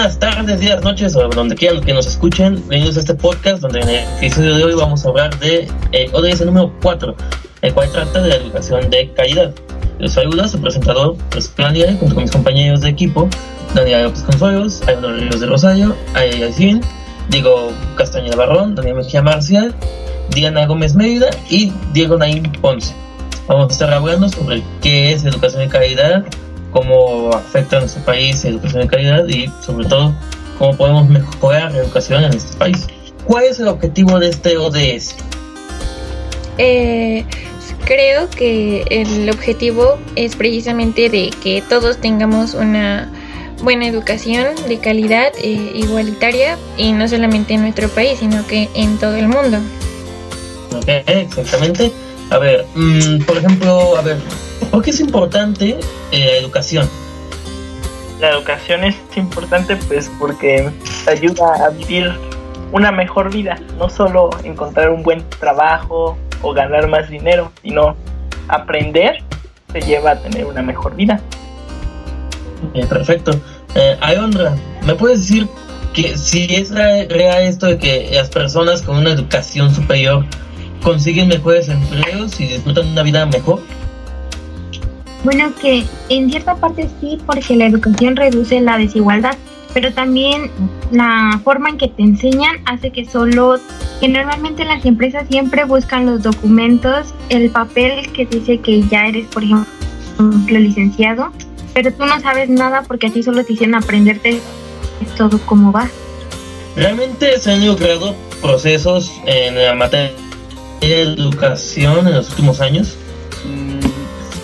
buenas tardes, días, noches o donde quieran que nos escuchen. Bienvenidos a este podcast donde en el episodio de hoy vamos a hablar de eh, ODS número 4, el cual trata de la educación de calidad. Les saluda su presentador, pues, Claudia, junto con mis compañeros de equipo, Daniel López Consuelos, Ayuno Ríos de Rosario, Ayacín, Diego Castañeda Barrón, Daniel Mejía Marcial, Diana Gómez Mérida y Diego Naín Ponce. Vamos a estar hablando sobre qué es educación de calidad, cómo afecta a nuestro país la educación de calidad y sobre todo cómo podemos mejorar la educación en este país. ¿Cuál es el objetivo de este ODS? Eh, creo que el objetivo es precisamente de que todos tengamos una buena educación de calidad eh, igualitaria y no solamente en nuestro país, sino que en todo el mundo. Ok, exactamente. A ver, mm, por ejemplo, a ver, ¿por qué es importante eh, la educación? La educación es importante pues porque ayuda a vivir una mejor vida, no solo encontrar un buen trabajo o ganar más dinero, sino aprender te lleva a tener una mejor vida. Eh, perfecto. Eh, Ayondra, ¿me puedes decir que si es real esto de que las personas con una educación superior consiguen mejores empleos y disfrutan una vida mejor? Bueno, que en cierta parte sí, porque la educación reduce la desigualdad, pero también la forma en que te enseñan hace que solo, que normalmente las empresas siempre buscan los documentos, el papel que dice que ya eres, por ejemplo, licenciado, pero tú no sabes nada porque así solo te hicieron aprenderte todo cómo va. ¿Realmente se han creado procesos en la materia de educación en los últimos años?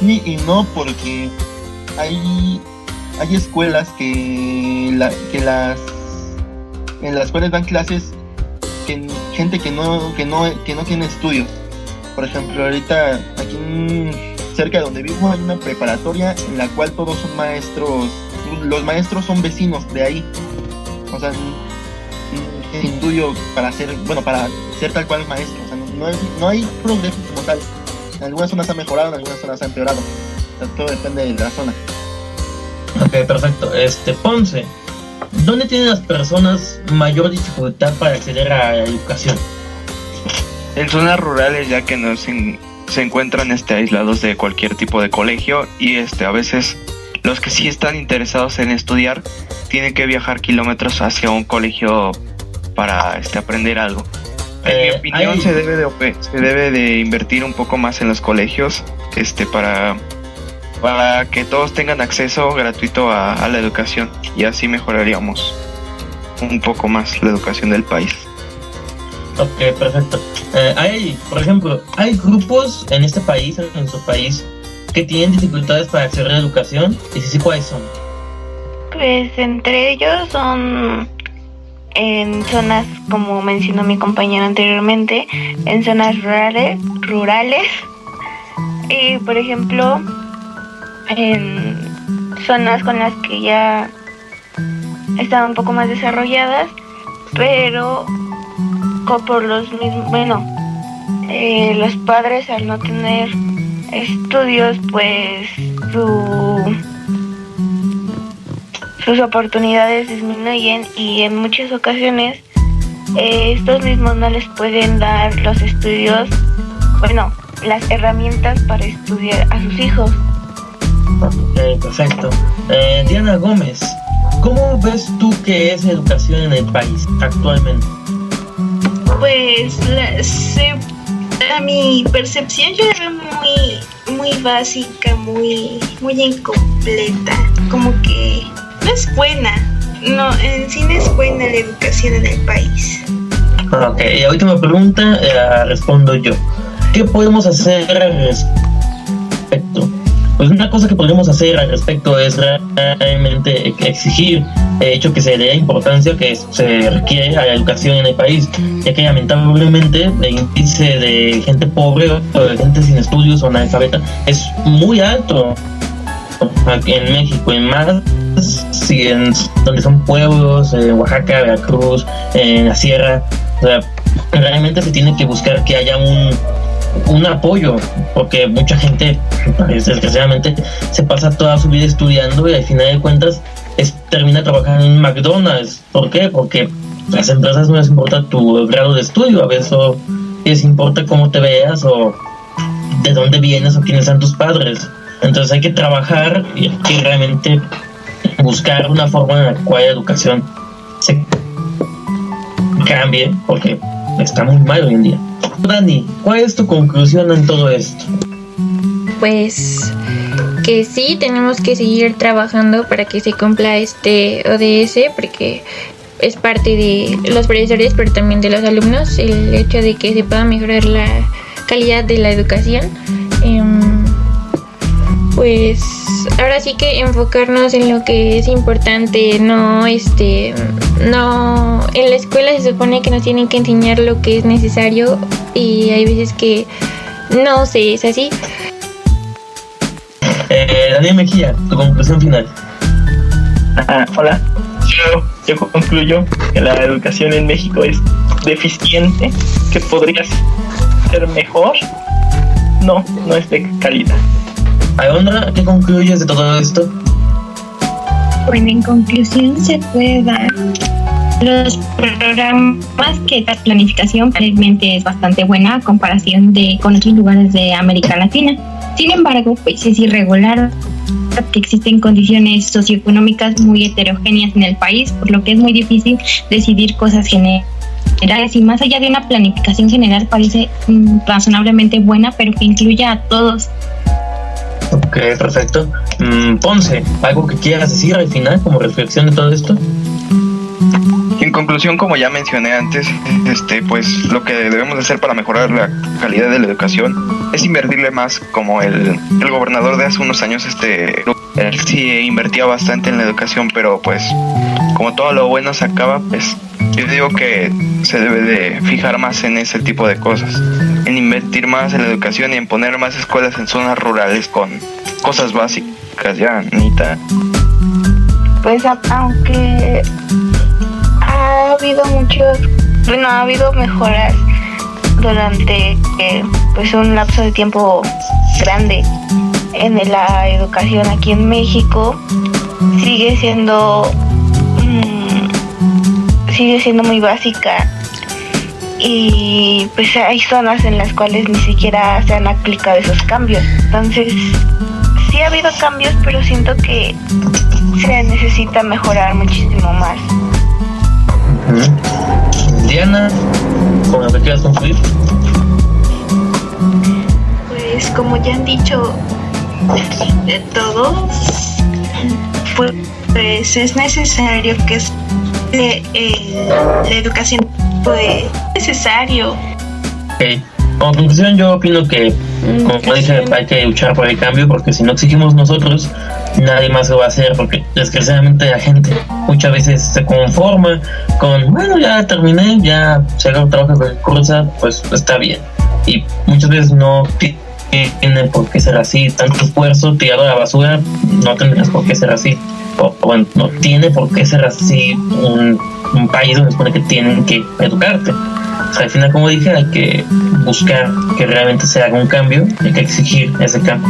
Sí y no, porque hay, hay escuelas que, la, que las en las cuales dan clases que, gente que no, que no, que no tiene estudios. Por ejemplo, ahorita aquí cerca de donde vivo hay una preparatoria en la cual todos son maestros, los maestros son vecinos de ahí. O sea, estudio para ser, bueno, para ser tal cual maestro. O sea, no, hay, no hay progreso como tal. En algunas zonas ha mejorado, en algunas zonas ha empeorado. todo depende de la zona. Ok, perfecto. Este, Ponce, ¿dónde tienen las personas mayor dificultad para acceder a la educación? En zonas rurales, ya que no se, se encuentran este, aislados de cualquier tipo de colegio y este, a veces los que sí están interesados en estudiar tienen que viajar kilómetros hacia un colegio para este, aprender algo. En mi eh, opinión se debe de se debe de invertir un poco más en los colegios, este para para que todos tengan acceso gratuito a, la educación y así mejoraríamos un poco más la educación del país. Ok, perfecto. Eh, hay, por ejemplo, hay grupos en este país, en nuestro país, que tienen dificultades para acceder a la educación y si sí, ¿cuáles son? Pues entre ellos son en zonas, como mencionó mi compañero anteriormente, en zonas rurales, rurales. Y por ejemplo en zonas con las que ya están un poco más desarrolladas, pero por los mismos, bueno, eh, los padres al no tener estudios, pues su sus oportunidades disminuyen y en muchas ocasiones eh, estos mismos no les pueden dar los estudios, bueno, las herramientas para estudiar a sus hijos. Ok, perfecto. Eh, Diana Gómez, ¿cómo ves tú que es educación en el país actualmente? Pues a mi percepción yo la veo muy, muy básica, muy, muy incompleta, como que es buena. No, en sí no es buena la educación en el país. Ok, y la última pregunta eh, respondo yo. ¿Qué podemos hacer al respecto? Pues una cosa que podemos hacer al respecto es realmente exigir el hecho que se dé importancia que se requiere a la educación en el país, ya que lamentablemente el índice de gente pobre o de gente sin estudios o analfabeta es muy alto en México, en más si en donde son pueblos, en Oaxaca, Veracruz, en la sierra, realmente se tiene que buscar que haya un, un apoyo, porque mucha gente, pues, desgraciadamente, se pasa toda su vida estudiando y al final de cuentas es, termina trabajando en McDonald's. ¿Por qué? Porque las empresas no les importa tu grado de estudio, a veces les importa cómo te veas o de dónde vienes o quiénes son tus padres. Entonces hay que trabajar y realmente buscar una forma en la cual la educación se cambie, porque está muy mal hoy en día. Dani, ¿cuál es tu conclusión en todo esto? Pues que sí tenemos que seguir trabajando para que se cumpla este ODS, porque es parte de los profesores, pero también de los alumnos, el hecho de que se pueda mejorar la calidad de la educación. Em, pues ahora sí que enfocarnos en lo que es importante, no este no en la escuela se supone que nos tienen que enseñar lo que es necesario y hay veces que no sé, es así. Eh, Daniel Mejía, tu conclusión final. Ah, hola. Yo, yo concluyo que la educación en México es deficiente, que podría ser mejor. No, no es de calidad. Alondra, ¿qué concluyes de todo esto? Bueno, en conclusión se puede dar los programas que la planificación realmente es bastante buena a comparación de con otros lugares de América Latina. Sin embargo, pues es irregular que existen condiciones socioeconómicas muy heterogéneas en el país, por lo que es muy difícil decidir cosas generales y más allá de una planificación general parece mm, razonablemente buena, pero que incluya a todos. Ok, perfecto. Mm, Ponce, ¿algo que quieras decir al final como reflexión de todo esto? En conclusión, como ya mencioné antes, este, pues lo que debemos hacer para mejorar la calidad de la educación es invertirle más, como el, el gobernador de hace unos años, este, él sí invertía bastante en la educación, pero pues como todo lo bueno se acaba, pues yo digo que se debe de fijar más en ese tipo de cosas, en invertir más en la educación y en poner más escuelas en zonas rurales con cosas básicas ya, Anita. Pues aunque ha habido muchos, bueno, ha habido mejoras durante eh, pues un lapso de tiempo grande en la educación aquí en México, sigue siendo sigue siendo muy básica y pues hay zonas en las cuales ni siquiera se han aplicado esos cambios. Entonces, sí ha habido cambios, pero siento que se necesita mejorar muchísimo más. Diana, ¿con lo que quieras concluir? Pues como ya han dicho de todos, pues, pues es necesario que es- eh, la educación pues necesario. Ok. Como conclusión, yo opino que, como dije, hay que luchar por el cambio porque si no exigimos nosotros, nadie más lo va a hacer porque desgraciadamente la gente muchas veces se conforma con, bueno, ya terminé, ya se haga un trabajo que cursa, pues está bien. Y muchas veces no ti- tiene por qué ser así, tanto esfuerzo tirado a la basura, no tendrías por qué ser así. O, bueno, no tiene por qué ser así un, país donde supone que tienen que educarte. O sea, al final, como dije, hay que buscar que realmente se haga un cambio, hay que exigir ese cambio.